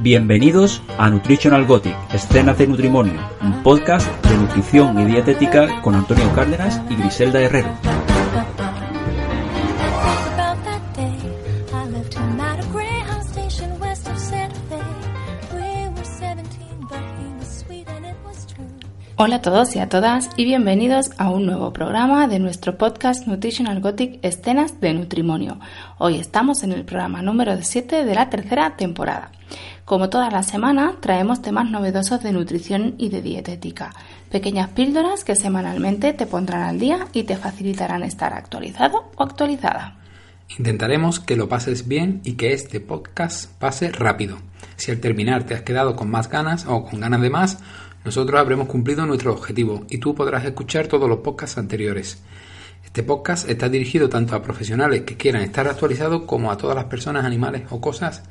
Bienvenidos a Nutritional Gothic, escenas de Nutrimonio, un podcast de nutrición y dietética con Antonio Cárdenas y Griselda Herrero. Hola a todos y a todas y bienvenidos a un nuevo programa de nuestro podcast Nutritional Gothic Escenas de Nutrimonio. Hoy estamos en el programa número 7 de la tercera temporada. Como toda la semana, traemos temas novedosos de nutrición y de dietética, pequeñas píldoras que semanalmente te pondrán al día y te facilitarán estar actualizado o actualizada. Intentaremos que lo pases bien y que este podcast pase rápido. Si al terminar te has quedado con más ganas o con ganas de más, nosotros habremos cumplido nuestro objetivo y tú podrás escuchar todos los podcasts anteriores. Este podcast está dirigido tanto a profesionales que quieran estar actualizados como a todas las personas, animales o cosas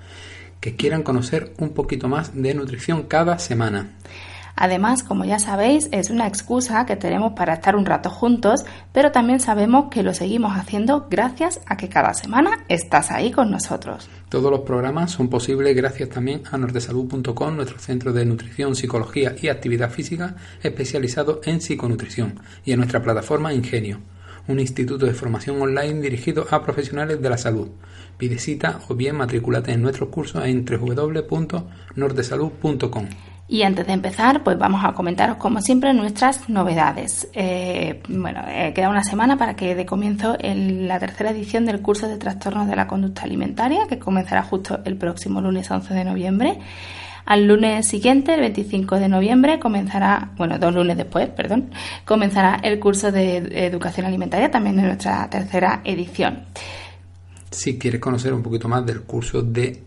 que quieran conocer un poquito más de nutrición cada semana. Además, como ya sabéis, es una excusa que tenemos para estar un rato juntos, pero también sabemos que lo seguimos haciendo gracias a que cada semana estás ahí con nosotros. Todos los programas son posibles gracias también a nordesalud.com, nuestro centro de nutrición, psicología y actividad física especializado en psiconutrición, y a nuestra plataforma Ingenio, un instituto de formación online dirigido a profesionales de la salud. Pide cita o bien matriculate en nuestros cursos en www.nordesalud.com. Y antes de empezar, pues vamos a comentaros como siempre nuestras novedades. Eh, bueno, eh, queda una semana para que dé comienzo la tercera edición del curso de trastornos de la conducta alimentaria, que comenzará justo el próximo lunes 11 de noviembre. Al lunes siguiente, el 25 de noviembre, comenzará, bueno, dos lunes después, perdón, comenzará el curso de educación alimentaria, también de nuestra tercera edición. Si quieres conocer un poquito más del curso de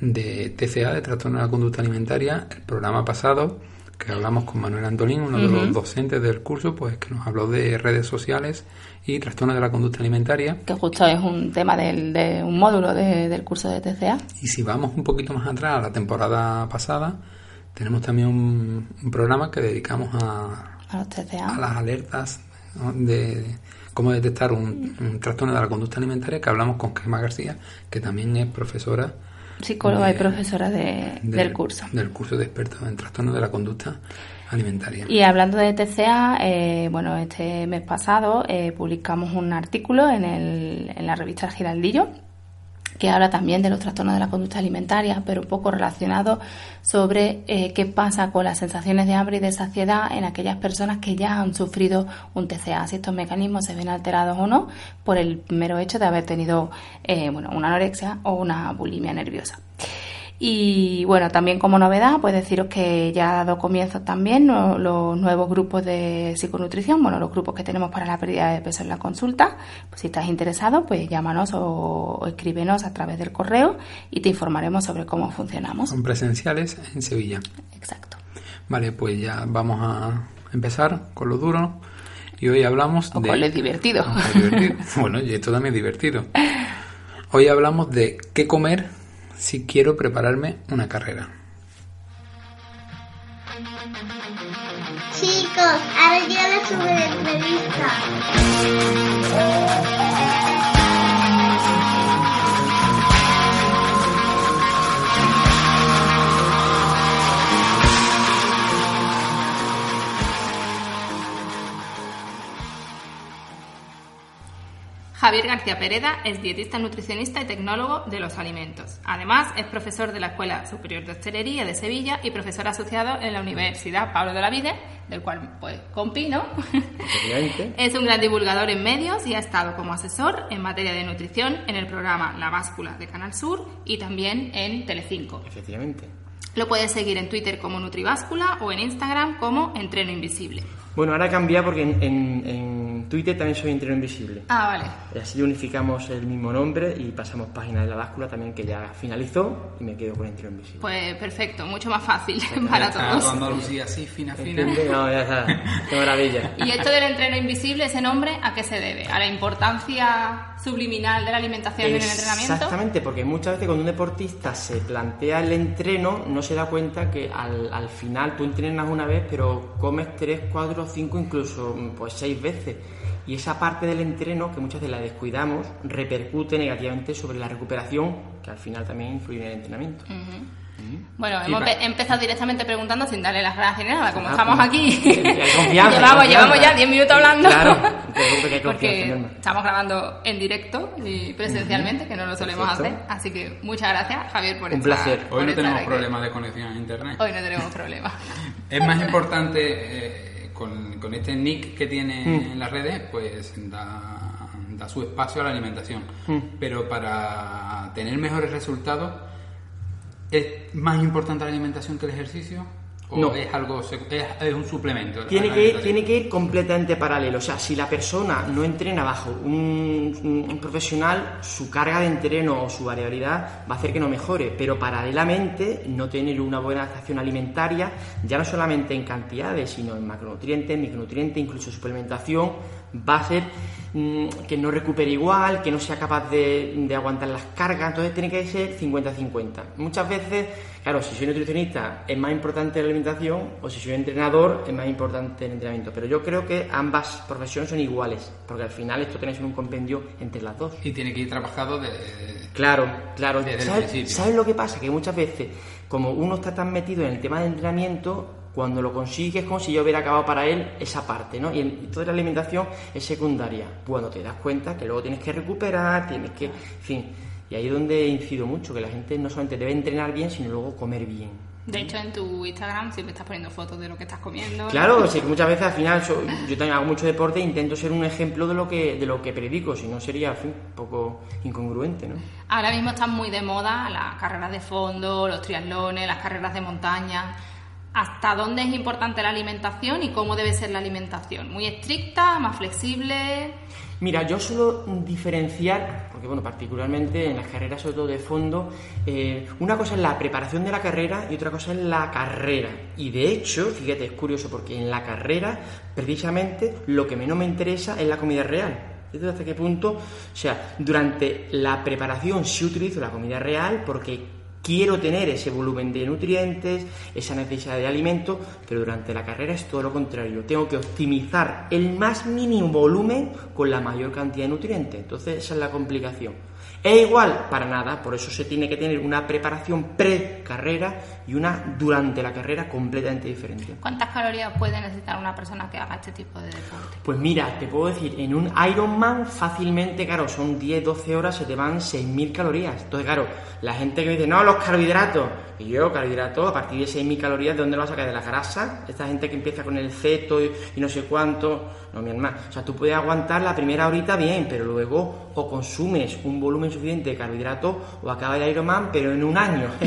de TCA, de Trastorno de la Conducta Alimentaria, el programa pasado, que hablamos con Manuel Antolín, uno de los docentes del curso, pues que nos habló de redes sociales y trastorno de la conducta alimentaria. Que justo es un tema del, de un módulo del curso de TCA. Y si vamos un poquito más atrás, a la temporada pasada, tenemos también un, programa que dedicamos a, a, los TCA. a las alertas de cómo detectar un, un, trastorno de la conducta alimentaria, que hablamos con Gemma García, que también es profesora psicóloga y profesora del curso. Del curso de expertos en trastornos de la conducta alimentaria. Y hablando de TCA, eh, bueno, este mes pasado eh, publicamos un artículo en, el, en la revista Giraldillo que habla también de los trastornos de la conducta alimentaria, pero un poco relacionado sobre eh, qué pasa con las sensaciones de hambre y de saciedad en aquellas personas que ya han sufrido un TCA, si estos mecanismos se ven alterados o no por el mero hecho de haber tenido eh, bueno, una anorexia o una bulimia nerviosa. Y bueno, también como novedad, pues deciros que ya ha dado comienzo también los nuevos grupos de psiconutrición, bueno, los grupos que tenemos para la pérdida de peso en la consulta. Pues si estás interesado, pues llámanos o, escríbenos a través del correo y te informaremos sobre cómo funcionamos. Son presenciales en Sevilla. Exacto. Vale, pues ya vamos a empezar con lo duro. Y hoy hablamos o de... Con lo divertido. divertido. bueno, y esto también es divertido. Hoy hablamos de qué comer si quiero prepararme una carrera. Chicos, ahora ya la super entrevista. Javier García Pereda es dietista, nutricionista y tecnólogo de los alimentos. Además, es profesor de la Escuela Superior de Hostelería de Sevilla y profesor asociado en la Universidad Pablo de la Vide, del cual pues compino. es un gran divulgador en medios y ha estado como asesor en materia de nutrición en el programa La Báscula de Canal Sur y también en Telecinco. Efectivamente. Lo puedes seguir en Twitter como Nutribáscula o en Instagram como Entreno Invisible. Bueno, ahora cambia porque en, en, Twitter también soy Entreno Invisible. Ah, vale. Y así unificamos el mismo nombre y pasamos página de la báscula también que ya finalizó y me quedo con Entreno Invisible. Pues perfecto, mucho más fácil para todos. Andalucía así, fina, fina. No, ya está. Qué maravilla. ¿Y esto del entreno invisible, ese nombre, a qué se debe? ¿A la importancia subliminal de la alimentación en el entrenamiento? Exactamente, porque muchas veces cuando un deportista se plantea el entreno, no se da cuenta que al, al final tú entrenas una vez, pero comes tres, cuatro, cinco, incluso pues seis veces. Y esa parte del entreno, que muchas veces la descuidamos, repercute negativamente sobre la recuperación, que al final también influye en el entrenamiento. Bueno, Y hemos empezado directamente preguntando sin darle las gracias ni nada, como Ah, estamos pues, aquí. llevamos, llevamos ya 10 minutos hablando. Claro, te preocupes que hay confianza, Porque estamos grabando en directo y presencialmente, que no lo solemos Perfecto. hacer. Así que muchas gracias, Javier, por Un estar- placer. Hoy no tenemos problemas de conexión a internet. Hoy no tenemos problemas. Es más importante eh, con, con este nick que tiene Mm. en las redes, pues da, da su espacio a la alimentación. Mm. Pero para tener mejores resultados, ¿es más importante la alimentación que el ejercicio? ¿O No. es algo es, es un suplemento? Tiene que, ir, tiene que ir completamente paralelo. O sea, si la persona no entrena bajo un, un profesional, su carga de entreno o su variabilidad va a hacer que no mejore. Pero paralelamente, no tener una buena adaptación alimentaria, ya no solamente en cantidades, sino en macronutrientes, micronutrientes, incluso suplementación, va a hacer que no recupere igual, que no sea capaz de, de aguantar las cargas. Entonces tiene que ser 50-50. Muchas veces, claro, si soy nutricionista es más importante la alimentación o si soy entrenador es más importante el entrenamiento. Pero yo creo que ambas profesiones son iguales, porque al final esto tiene que ser un compendio entre las dos. Y tiene que ir trabajado de... Claro, claro. Desde el ¿Sabes, principio. sabes lo que pasa? Que muchas veces, como uno está tan metido en el tema de entrenamiento, cuando lo consigue es como si yo hubiera acabado para él esa parte, ¿no? Y, y toda la alimentación es secundaria. Cuando te das cuenta que luego tienes que recuperar, tienes que... En fin, y ahí es donde incido mucho, que la gente no solamente debe entrenar bien, sino luego comer bien. De hecho, en tu Instagram siempre estás poniendo fotos de lo que estás comiendo. Claro, sí que muchas veces al final so- yo también hago mucho deporte e intento ser un ejemplo de lo que de lo que predico, si no sería un poco incongruente, ¿no? Ahora mismo están muy de moda las carreras de fondo, los triatlones, las carreras de montaña. ¿Hasta dónde es importante la alimentación y cómo debe ser la alimentación? ¿Muy estricta, más flexible? Mira, yo suelo diferenciar, porque bueno, particularmente en las carreras, sobre todo de fondo, eh, una cosa es la preparación de la carrera y otra cosa es la carrera. Y de hecho, fíjate, es curioso porque en la carrera, precisamente, lo que menos me interesa es la comida real. ¿Fíjate hasta qué punto? O sea, durante la preparación sí utilizo la comida real porque quiero tener ese volumen de nutrientes, esa necesidad de alimento, pero durante la carrera es todo lo contrario. Tengo que optimizar el más mínimo volumen con la mayor cantidad de nutrientes. Entonces esa es la complicación. Es igual para nada, por eso se tiene que tener una preparación pre-carrera y una durante la carrera completamente diferente. ¿Cuántas calorías puede necesitar una persona que haga este tipo de deporte? Pues mira, te puedo decir, en un Ironman fácilmente, claro, son 10, 12 horas, se te van 6.000 calorías. Entonces, claro, la gente que me dice, no, los carbohidratos. Y yo, carbohidratos, a partir de 6.000 calorías, ¿de dónde lo vas a sacar? ¿De la grasa? Esta gente que empieza con el ceto y, y no sé cuánto. No, mi hermano. O sea, tú puedes aguantar la primera horita bien, pero luego o consumes un volumen suficiente de carbohidratos o acabas el Ironman, pero en un año.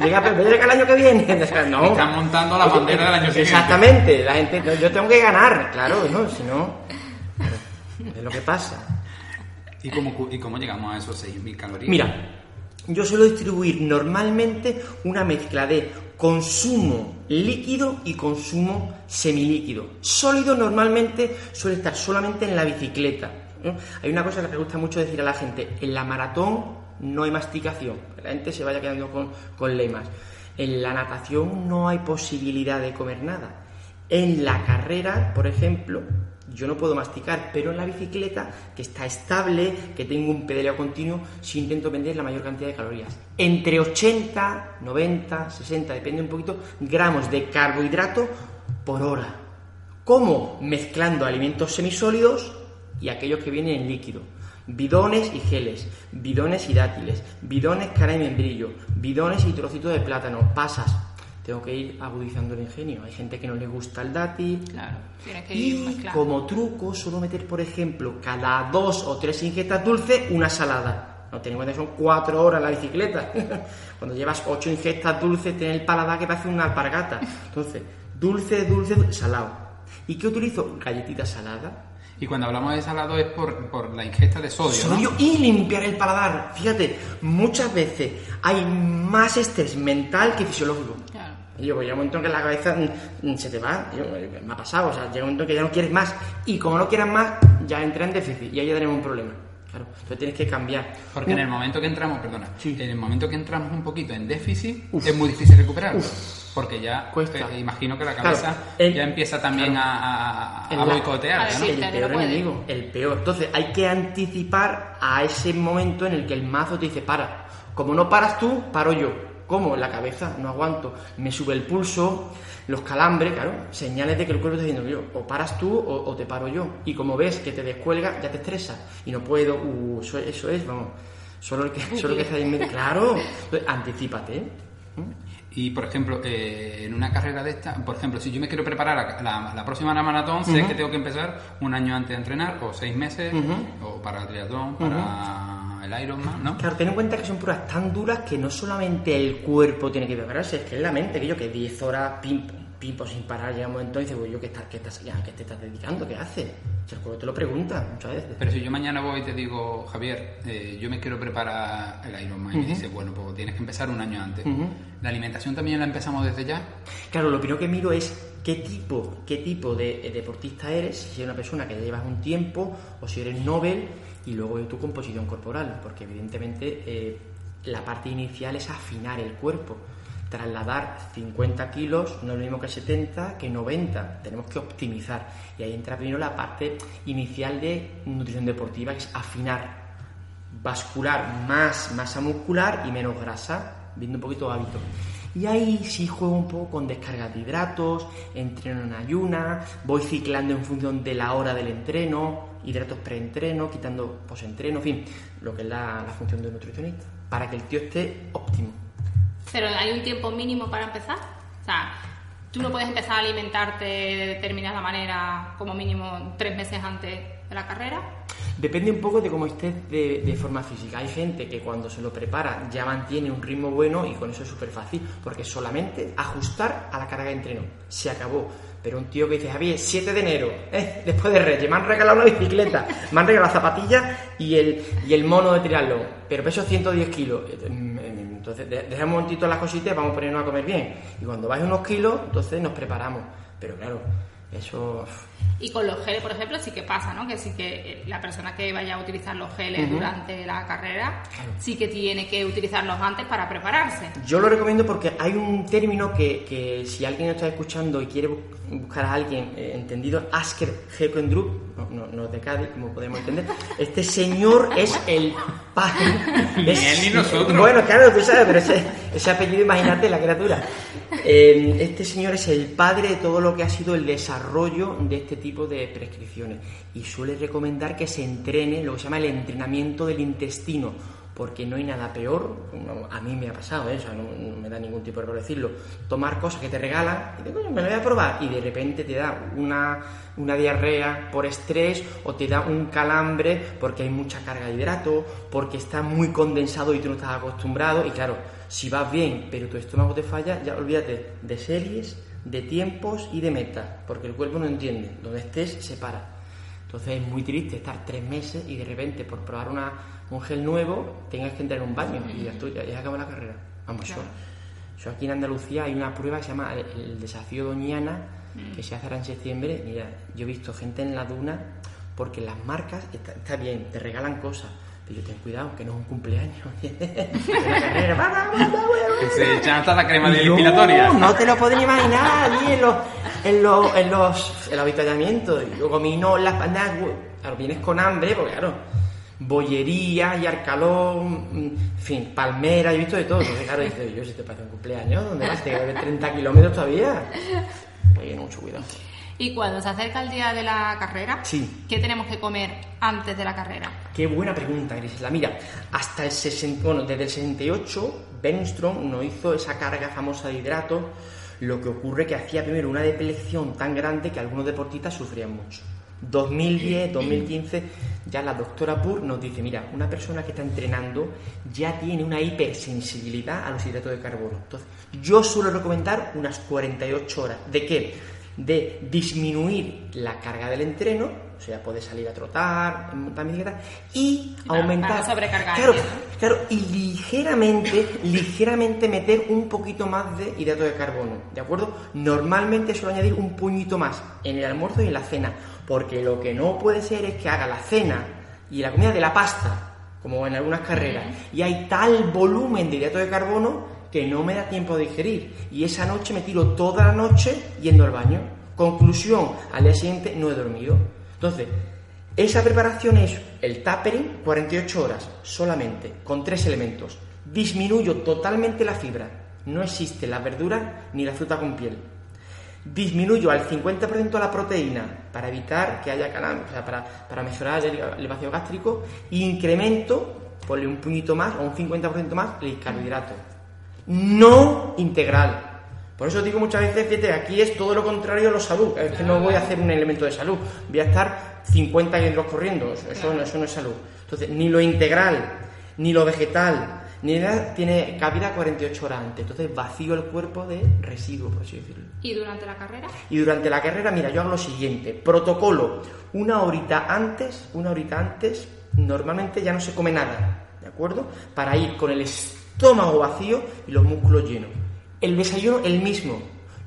llega, pero llega el año que viene. O sea, no. Están montando la bandera del año siguiente. Exactamente. La gente, yo tengo que ganar, claro, ¿no? Si no, es lo que pasa. ¿Y cómo, ¿Y cómo llegamos a esos 6.000 calorías? Mira, yo suelo distribuir normalmente una mezcla de consumo líquido y consumo semilíquido. Sólido normalmente suele estar solamente en la bicicleta. ¿Eh? Hay una cosa que me gusta mucho decir a la gente, en la maratón no hay masticación, la gente se vaya quedando con, con lemas. En la natación no hay posibilidad de comer nada. En la carrera, por ejemplo, yo no puedo masticar, pero en la bicicleta, que está estable, que tengo un pedaleo continuo, sí intento vender la mayor cantidad de calorías. Entre 80, 90, 60, depende un poquito, gramos de carbohidrato por hora. ¿Cómo? Mezclando alimentos semisólidos y aquellos que vienen en líquido. Bidones y geles, bidones y dátiles, bidones cara y membrillo, bidones y trocitos de plátano, pasas. Tengo que ir agudizando el ingenio. Hay gente que no le gusta el dátil. Claro, tienes que ir Y como truco suelo meter, por ejemplo, cada dos o tres ingestas dulces, una salada. No ten en cuenta que son cuatro horas la bicicleta. Cuando llevas ocho ingestas dulces, tienes el paladar que parece una alpargata. Entonces, dulce, dulce, salado. ¿Y qué utilizo? Galletitas saladas. Y cuando hablamos de salado es por, por la ingesta de sodio, ¿no? Sodio y limpiar el paladar. Fíjate, muchas veces hay más estrés mental que fisiológico. Claro. Y yo, pues llega un momento en que la cabeza mm, se te va. Yo, eh, me ha pasado, o sea, llega un momento en que ya no quieres más. Y como no quieras más, ya entra en déficit y ahí ya tenemos un problema. Claro, entonces tienes que cambiar. Porque en el momento que entramos, perdona, Sí. en el momento que entramos un poquito en déficit, es muy difícil recuperarlo. Porque ya, Cuesta. eh, imagino que la Claro, cabeza el- ya empieza también claro. a, a, boicotear, ¿no? el peor enemigo, el peor. Entonces hay que anticipar a ese momento en el que el mazo te dice para. Como no paras tú, paro yo. ¿Cómo? La cabeza, no aguanto. Me sube el pulso, los calambres, claro, señales de que el cuerpo está diciendo, yo, o paras tú o, o te paro yo. Y como ves que te descuelga, ya te estresa. Y no puedo, uh, eso, eso es, vamos, solo el que, solo el que está ahí en medio. Claro, Entonces, anticípate, ¿eh? Y, por ejemplo, eh, en una carrera de esta, por ejemplo, si yo me quiero preparar a la, la próxima maratón, sé que tengo que empezar un año antes de entrenar, o seis meses, o para el triatlón, para el Ironman, ¿no? Claro, ten en cuenta que son pruebas tan duras que no solamente el cuerpo tiene que prepararse, es que es la mente, que yo que 10 horas pim, pim, pim, sin parar, llega un momento y pues yo, ¿qué, estás, qué, estás, ya, ¿qué te estás dedicando? ¿Qué haces? Si el cuerpo te lo pregunta muchas veces. Pero si yo mañana voy y te digo, Javier, eh, yo me quiero preparar el Ironman, y me dices, bueno, pues tienes que empezar un año antes. ¿La alimentación también la empezamos desde ya? Claro, lo primero que miro es qué tipo, qué tipo de eh, deportista eres, si eres una persona que ya llevas un tiempo o si eres Nobel y luego tu composición corporal, porque evidentemente eh, la parte inicial es afinar el cuerpo. Trasladar 50 kilos no es lo mismo que 70, que 90. Tenemos que optimizar. Y ahí entra primero la parte inicial de nutrición deportiva, que es afinar vascular más masa muscular y menos grasa, viendo un poquito hábito. Y ahí sí juego un poco con descargas de hidratos, entreno en ayuna, voy ciclando en función de la hora del entreno, hidratos preentreno, quitando posentreno, en fin, lo que es la, la función de un nutricionista, para que el tío esté óptimo. Pero hay un tiempo mínimo para empezar. O sea, tú no puedes empezar a alimentarte de determinada manera como mínimo tres meses antes de la carrera. Depende un poco de cómo estés de, de forma física. Hay gente que cuando se lo prepara ya mantiene un ritmo bueno y con eso es súper fácil, porque solamente ajustar a la carga de entreno. Se acabó. Pero un tío que dice, Javier, 7 de enero, eh, después de Reyes, me han regalado una bicicleta, me han regalado zapatillas y el, y el mono de tirarlo, pero peso 110 kilos. Entonces, de- deja un momentito las cositas, vamos a ponernos a comer bien. Y cuando baje unos kilos, entonces nos preparamos. Pero claro, eso... Y con los geles, por ejemplo, sí que pasa, ¿no? Que sí que eh, la persona que vaya a utilizar los geles durante la carrera sí que tiene que utilizarlos antes para prepararse. Yo lo recomiendo porque hay un término que, que si alguien está escuchando y quiere bu- buscar a alguien eh, entendido, Asker Hekendrup, no, no, no de Cádiz, como podemos entender, este señor es el padre. Ni él ni nosotros. Bueno, claro, tú sabes, pero ese, ese apellido, imagínate la criatura. Eh, este señor es el padre de todo lo que ha sido el desarrollo de este tipo de prescripciones y suele recomendar que se entrene lo que se llama el entrenamiento del intestino, porque no hay nada peor, a mí me ha pasado, ¿eh? O sea, no, me da ningún tipo de error decirlo, tomar cosas que te regalan y te me lo voy a probar y de repente te da una, una diarrea por estrés o te da un calambre porque hay mucha carga de hidrato, porque está muy condensado y tú no estás acostumbrado y claro, si vas bien pero tu estómago te falla, ya olvídate de series, de tiempos y de metas, porque el cuerpo no entiende, donde estés se para. Entonces es muy triste estar tres meses y de repente por probar una, un gel nuevo tengas que entrar en un baño y ya, estoy, ya, ya acabó la carrera. Vamos, Claro. yo, yo aquí en Andalucía hay una prueba que se llama el, el desafío Doñana que se hace ahora en septiembre. Mira, yo he visto gente en la duna porque las marcas, está, está bien, te regalan cosas, pero yo ten cuidado que no es un cumpleaños. Carrera. Que se echan hasta la crema de No, depilatoria. No te lo pueden imaginar allí en los, en los, en los. Y Yo comí no las pandas, claro, vienes con hambre, porque claro, bollería, y arcalón, mm, en fin, palmera, he visto de todo. Entonces, claro, dices, yo si te parece un cumpleaños, ¿dónde vas? Te que 30 kilómetros todavía. Oye, no, mucho cuidado. Y cuando se acerca el día de la carrera, Sí. ¿qué tenemos que comer antes de la carrera? Qué buena pregunta, Grisela. Mira, hasta el 60, bueno, desde el 68, Benstrom nos hizo esa carga famosa de hidratos, lo que ocurre que hacía primero una depleción tan grande que algunos deportistas sufrían mucho. 2010, 2015, ya la doctora Pur nos dice, mira, una persona que está entrenando ya tiene una hipersensibilidad a los hidratos de carbono. Entonces, yo suelo recomendar unas 48 horas. ¿De qué? De disminuir la carga del entreno, o sea, puedes salir a trotar, montar bicicleta, y aumentar. sobrecargarte, claro, claro, y ligeramente, ligeramente meter un poquito más de hidrato de carbono, ¿de acuerdo? Normalmente suelo añadir un puñito más en el almuerzo y en la cena, porque lo que no puede ser es que haga la cena y la comida de la pasta, como en algunas carreras, y hay tal volumen de hidrato de carbono que no me da tiempo de digerir. Y esa noche me tiro toda la noche yendo al baño. Conclusión, al día siguiente no he dormido. Entonces, esa preparación es el tapering, 48 horas solamente, con tres elementos. Disminuyo totalmente la fibra. No existe la verdura ni la fruta con piel. Disminuyo al 50% la proteína para evitar que haya canal, o sea, para, para mejorar el, vacío gástrico. Incremento, ponle un puñito más o un 50% más, el carbohidrato. No integral. Por eso digo muchas veces, fíjate, aquí es todo lo contrario a lo salud. Es que no voy a hacer un elemento de salud. Voy a estar 50 kilómetros corriendo. Eso, eso no, eso no es salud. Entonces, ni lo integral, ni lo vegetal, ni nada tiene cabida 48 horas antes. Entonces, vacío el cuerpo de residuos, por así decirlo. ¿Y durante la carrera? Y durante la carrera, mira, yo hago lo siguiente. Protocolo. Una horita antes, una horita antes, normalmente ya no se come nada. ¿De acuerdo? Para ir con el estómago vacío y los músculos llenos. El desayuno, el mismo.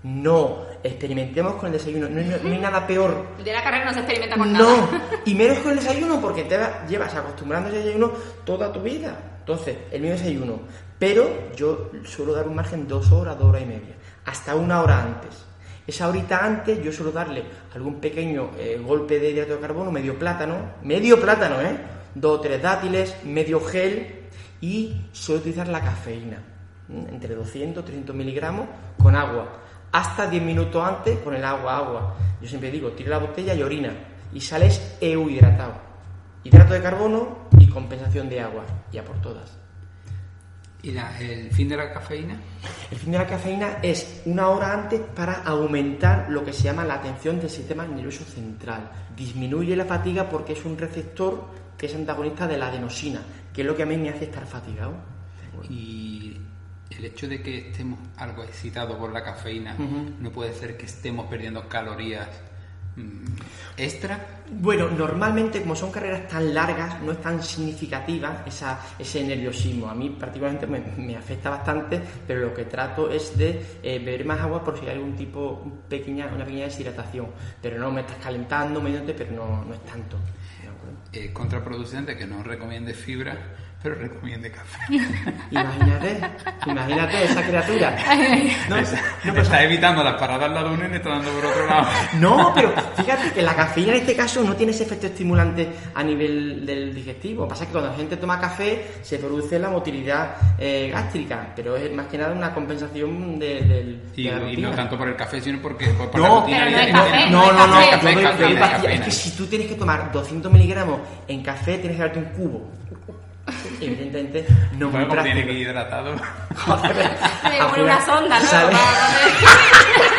No, experimentemos con el desayuno. No, hay- no hay nada peor De la carrera no se experimenta con no, nada. y menos con el desayuno porque te va- llevas acostumbrando al desayuno toda tu vida. Entonces, el mío desayuno. Pero yo suelo dar un margen dos horas, dos horas y media, hasta una hora antes. Esa horita antes yo suelo darle algún pequeño eh, golpe de hidrato de carbono, medio plátano, medio plátano, ¿eh? Dos o tres dátiles, medio gel y suelo utilizar la cafeína, entre 200 300 miligramos con agua. Hasta 10 minutos antes con el agua, agua. Yo siempre digo, tira la botella y orina. Y sales euhidratado. Hidrato de carbono y compensación de agua. Ya por todas. ¿Y la- el fin de la cafeína? El fin de la cafeína es una hora antes para aumentar lo que se llama la atención del sistema nervioso central. Disminuye la fatiga porque es un receptor que es antagonista de la adenosina, que es lo que a mí me hace estar fatigado. Y el hecho de que estemos algo excitados por la cafeína. ¿no puede ser que estemos perdiendo calorías mm, extra? Bueno, normalmente como son carreras tan largas, no es tan significativa esa, ese nerviosismo. A mí particularmente me, me afecta bastante, pero lo que trato es de eh, beber más agua por si hay algún tipo, pequeña, una pequeña deshidratación. Pero no me estás calentando, mediante, pero no, no es tanto. Eh, contraproducente que no recomiende fibra, pero recomiende café. Imagínate, imagínate esa criatura. No, pues- está evitando las paradas al lado de uno y está dando por otro lado. No, pero fíjate que la cafeína en este caso no tiene ese efecto estimulante a nivel del digestivo. Lo que pasa es que cuando la gente toma café se produce la motilidad eh, gástrica, pero es más que nada una compensación de, del- Y, de la y no tanto por el café, sino porque por, por la No, rutina pero no no, no, café, café, café. Es que si tú tienes que tomar 200 miligramos en café, tienes que darte un cubo. Evidentemente, no muy tiene práctico. que ir hidratado. Joder, pone una sonda, ¿no? sale- Para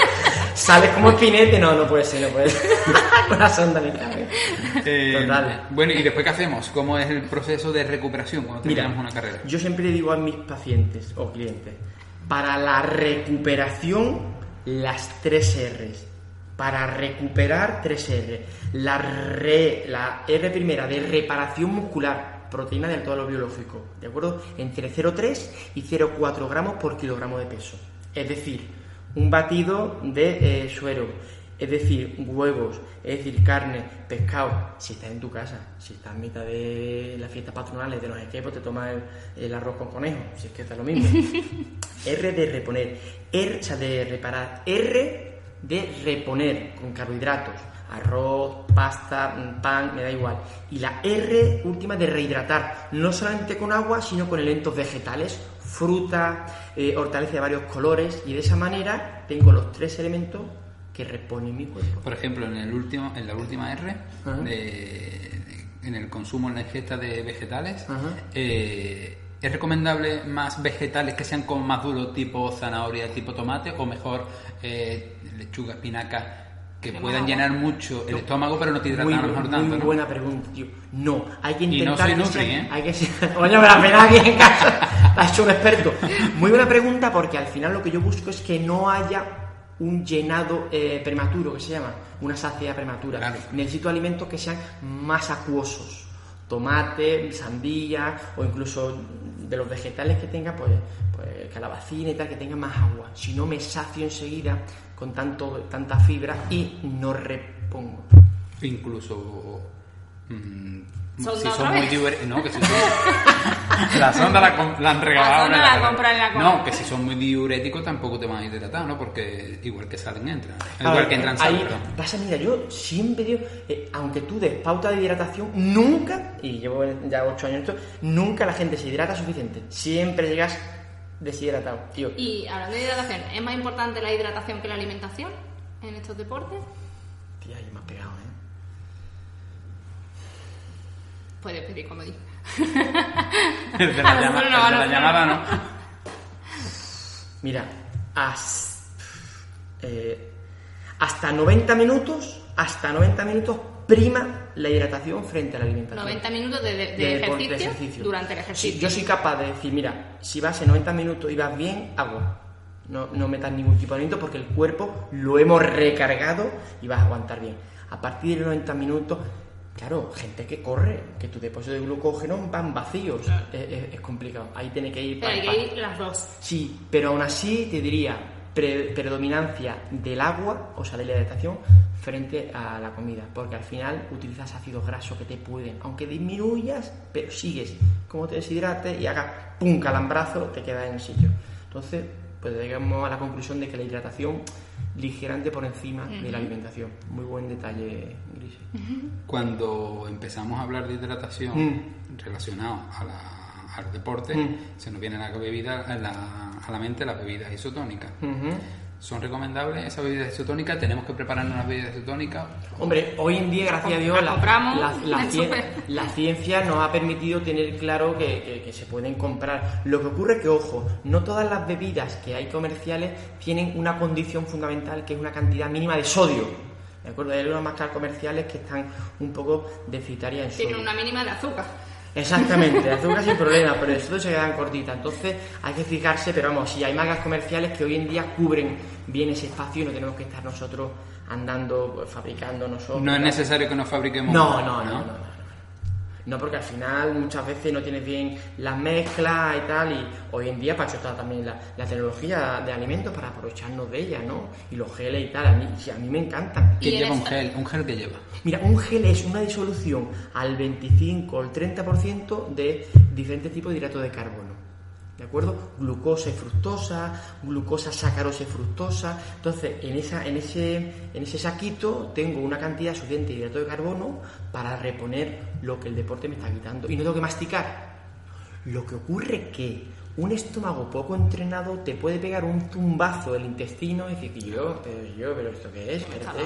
Sales como espinete, no, no puede ser, no puede ser. Una sonda en el. Eh, Total. Bueno, ¿y después qué hacemos? ¿Cómo es el proceso de recuperación cuando Mira, terminamos una carrera? yo siempre le digo a mis pacientes o clientes, para la recuperación, las tres R's. Para recuperar, tres R. La, re- la R primera de reparación muscular, proteína del todo lo biológico, ¿de acuerdo? Entre 0,3 y 0,4 gramos por kilogramo de peso. Es decir, un batido de eh, suero, es decir, huevos, es decir, carne, pescado. Si estás en tu casa, si estás en mitad de las fiestas patronales de qué, pues te tomas el, el arroz con conejo, si es que está lo mismo. R de reponer, R, o sea, de reparar, R de reponer con carbohidratos, arroz, pasta, pan, me da igual. Y la R última de rehidratar, no solamente con agua, sino con elementos vegetales, fruta, eh, hortalizas de varios colores, y de esa manera tengo los tres elementos que reponen mi cuerpo. Por ejemplo, en, el último, en la última R, en el consumo, en la ingesta de vegetales, eh, ¿es recomendable más vegetales que sean como más duros, tipo zanahoria, tipo tomate, o mejor eh, lechuga, espinaca, que puedan llenar mucho el estómago, pero no te hidratan Muy, a lo mejor muy tanto? ¿no? buena pregunta, tío. No, hay que Y no intentar. soy Nutri, ¿eh? Hay que ser. Coño, me la pena aquí en casa. Ha hecho un experto. Muy buena pregunta porque al final lo que yo busco es que no haya un llenado eh, prematuro, que se llama, una saciedad prematura. Claro. Necesito alimentos que sean más acuosos. Tomate, sandía o incluso de los vegetales que tenga, pues, pues calabacina y tal, que tenga más agua. Si no me sacio enseguida con tanto, tanta fibra y no repongo. Incluso Mm, ¿Sonda si son muy. No, que si son. la sonda la, la han regalado. sonda la compran en la No, que si son muy diuréticos tampoco te van a hidratar, ¿no? Porque igual que salen, entran. Igual ver, que entran, ahí salen. perdón. pasa, mira, yo siempre digo, eh, aunque tú des pauta de hidratación, nunca, y llevo ya ocho años en esto, nunca la gente se hidrata suficiente. Siempre llegas deshidratado. Tío, Y hablando de hidratación, ¿es más importante la hidratación que la alimentación en estos deportes? tía, ahí me has pegado, ¿eh? Puedes pedir comodín. De la, llama- no, la llamada, no. ¿no? Mira, as- eh, hasta 90 minutos, hasta 90 minutos prima la hidratación frente a la alimentación. 90 minutos de, de- de De deporte, ejercicio, durante el ejercicio. yo soy capaz de decir, mira, si vas en 90 minutos y vas bien, agua. No, no metas ningún tipo de alimento porque el cuerpo lo hemos recargado y vas a aguantar bien. A partir de los 90 minutos, claro, gente que corre, que tus depósitos de glucógeno van vacíos. Es, es- es complicado. Ahí tiene que ir. Pero hay que ir las dos. Sí, pero aún así te diría pre- predominancia del agua, o sea, de la hidratación, frente a la comida, porque al final utilizas ácidos grasos que te pueden, aunque disminuyas, pero sigues. Como te deshidrates y hagas pum calambrazo, te quedas en el sitio. Entonces, pues llegamos a la conclusión de que la hidratación ligeramente por encima de la alimentación. Muy buen detalle, Gris. Cuando empezamos a hablar de hidratación Mm. relacionado a la- al deporte, Mm. se nos viene a la, bebida, a la, a la mente las bebidas isotónicas. ¿Son recomendables esas bebidas isotónicas? ¿Tenemos que prepararnos las bebidas isotónicas? Hombre, hoy en día, gracias a Dios, la, compramos la- la cien- la ciencia nos ha permitido tener claro que, que- que se pueden comprar. Lo que ocurre es que, ojo, no todas las bebidas que hay comerciales tienen una condición fundamental que es una cantidad mínima de sodio. ¿De acuerdo? Hay algunas marcas comerciales que están un poco deficitarias en sodio. Tiene una mínima de azúcar. Exactamente, azúcar sin problema, pero de sodio se quedan cortitas. Entonces hay que fijarse, pero vamos, si hay marcas comerciales que hoy en día cubren bien ese espacio y no tenemos que estar nosotros andando, pues, fabricando nosotros. No es necesario que nos fabriquemos. No, no, no, no, no. No, porque al final muchas veces no tienes bien las mezclas y tal, y hoy en día para eso está también la, la tecnología de alimentos para aprovecharnos de ella, ¿no? Y los geles y tal, a mí, a mí me encantan. ¿Qué lleva un gel? ¿Un gel que lleva? Mira, un gel es una disolución al 25 o el 30% de diferentes tipos de hidratos de carbono. ¿De acuerdo? Glucosa y fructosa, glucosa, sacarosa y fructosa. Entonces, en, esa, en, ese, en ese saquito tengo una cantidad suficiente de hidrato de carbono para reponer lo que el deporte me está quitando. Y no tengo que masticar. Lo que ocurre es que un estómago poco entrenado te puede pegar un tumbazo del intestino y decir, "Y yo, pero yo, pero esto qué es, espérate.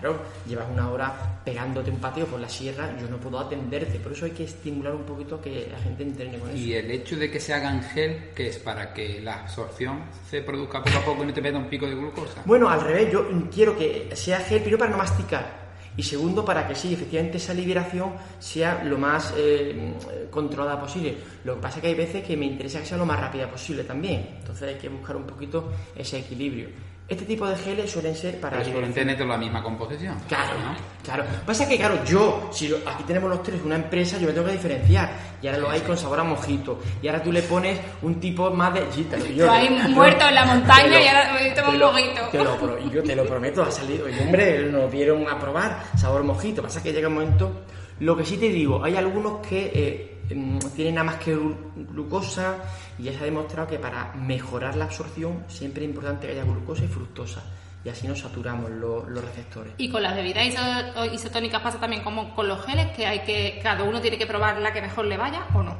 Claro, llevas una hora pegándote un patio por la sierra, yo no puedo atenderte. Por eso hay que estimular un poquito que la gente entrene con eso. Y el hecho de que se hagan gel, que es para que la absorción se produzca poco a poco y no te pega un pico de glucosa. Bueno, al revés, yo quiero que sea gel, primero para no masticar. Y segundo, para que sí, efectivamente esa liberación sea lo más eh, controlada posible. Lo que pasa es que hay veces que me interesa que sea lo más rápida posible también. Entonces hay que buscar un poquito ese equilibrio. Este tipo de geles suelen ser para Pero suelen tener toda la misma composición. Claro, ¿no? claro. Pasa que, claro, yo, si lo- aquí tenemos los tres, una empresa, yo me tengo que diferenciar. Y ahora lo hay con sabor a mojito. Y ahora tú le pones un tipo más de. Lo- yo- Tú ahí yo- muerto en la montaña lo- y ahora me tomo te un lo- mojito. Te lo, pro- y yo te lo prometo, ha salido. Y hombre, nos dieron a probar sabor mojito. Pasa que llega un momento. Lo que sí te digo, hay algunos que eh, mm, tienen nada más que glu- glucosa y ya se ha demostrado que para mejorar la absorción siempre es importante que haya glucosa y fructosa. Y así no saturamos lo- los receptores. Y con las bebidas iso- isotónicas pasa también como con los geles, que hay que cada uno tiene que probar la que mejor le vaya o no.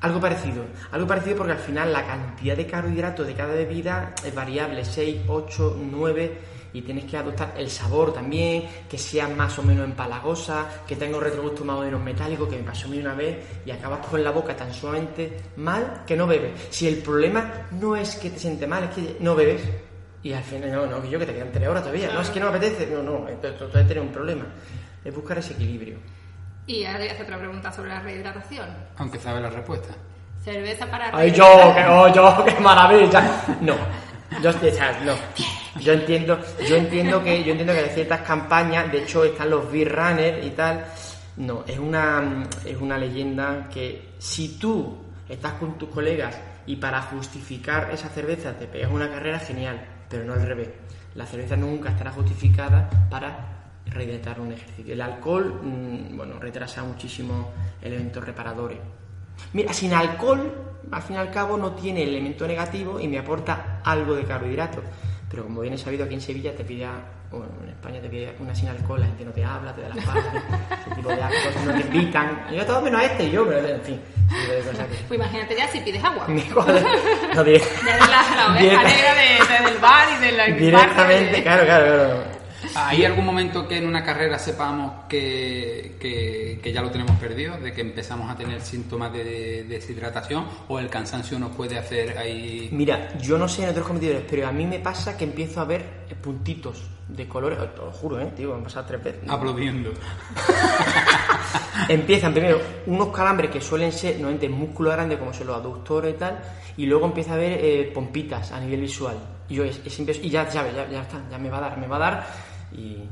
Algo parecido, algo parecido porque al final la cantidad de carbohidratos de cada bebida es variable, 6, 8, 9 y tienes que adoptar el sabor también, que sea más o menos empalagosa, que tenga un retrogusto más o menos metálico, que me pasó a mí una vez y acabas con la boca tan sumamente mal que no bebes. Si el problema no es que te siente mal, es que no bebes. Y al final, no, no, que yo que te quedan 3 horas todavía, no, es que no me apetece, no, no, entonces tú tienes un problema. Es buscar ese equilibrio. Y ahora voy a hacer otra pregunta sobre la rehidratación. Aunque sabe la respuesta. Cerveza para Ay, yo, que, oh, yo, qué maravilla. No, yo, sea, no. Yo entiendo, yo entiendo que, yo entiendo que hay ciertas campañas, de hecho están los beer runners y tal. No, es una, es una leyenda que si tú estás con tus colegas y para justificar esa cerveza te pegas una carrera, genial, pero no al revés. La cerveza nunca estará justificada para rehidratar un ejercicio. El alcohol, mm, bueno, retrasa muchísimo elementos reparadores. Mira, sin alcohol, al fin y al cabo, no tiene elemento negativo y me aporta algo de carbohidrato. Pero como bien he sabido, aquí en Sevilla te pide, bueno, en España te pide una sin alcohol, la gente no te habla, te da la espalda, ese tipo de actos, no te invitan. Yo todo menos a este y yo, pero en fin. de que- Pues imagínate ya si pides agua. No, Ya la, la oveja negra de- de- del bar y del bar Directamente, de- claro, claro, claro. ¿Hay algún momento que en una carrera sepamos que, que- que ya lo tenemos perdido, de que empezamos a tener síntomas de, de deshidratación o el cansancio nos puede hacer ahí... Mira, yo no sé en otros competidores, pero a mí me pasa que empiezo a ver puntitos de colores, te lo juro, ¿eh? Tío, me han pasado tres veces. Aplaudiendo. Empiezan primero unos calambres que suelen ser normalmente músculo grande, como son los aductores y tal, y luego empieza a ver eh, pompitas a nivel visual. Y yo es, es y ya, ya, ya, ya está, ya me va a dar, me va a dar, y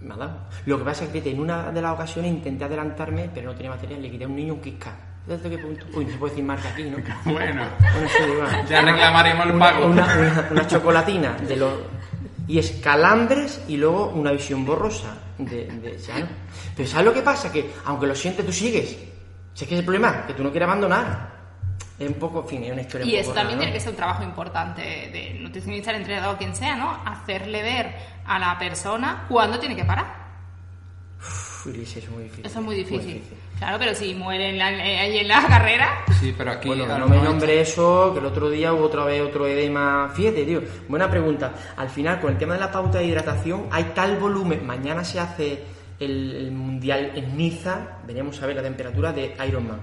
me ha dado. Lo que pasa es que en una de las ocasiones intenté adelantarme, pero no tenía material, le quité a un niño un Kit Kat. ¿Desde qué punto? Uy, no se puede decir marca aquí, ¿no? Bueno, Bueno, ya reclamaremos el pago. una, una- una chocolatina de los y es calambres y luego una visión borrosa de, de pero sabes lo que pasa que aunque lo sientes tú sigues si es que es el problema que tú no quieres abandonar es un poco en fin es una historia Y eso también rara, tiene ¿no? que ser un trabajo importante de nutricionista, el entrenador, quien sea, ¿no? Hacerle ver a la persona cuándo tiene que parar. Uf, Ulises, eso es muy difícil Eso es muy difícil. Claro, pero si muere en la, eh, ahí en la carrera, Sí, pero aquí... Bueno, no me nombre eso, que el otro día hubo otra vez otro edema. Fíjate, tío, buena pregunta. Al final, con el tema de la pauta de hidratación, hay tal volumen. Mañana se hace el, el mundial en Niza, veníamos a ver la temperatura de Ironman,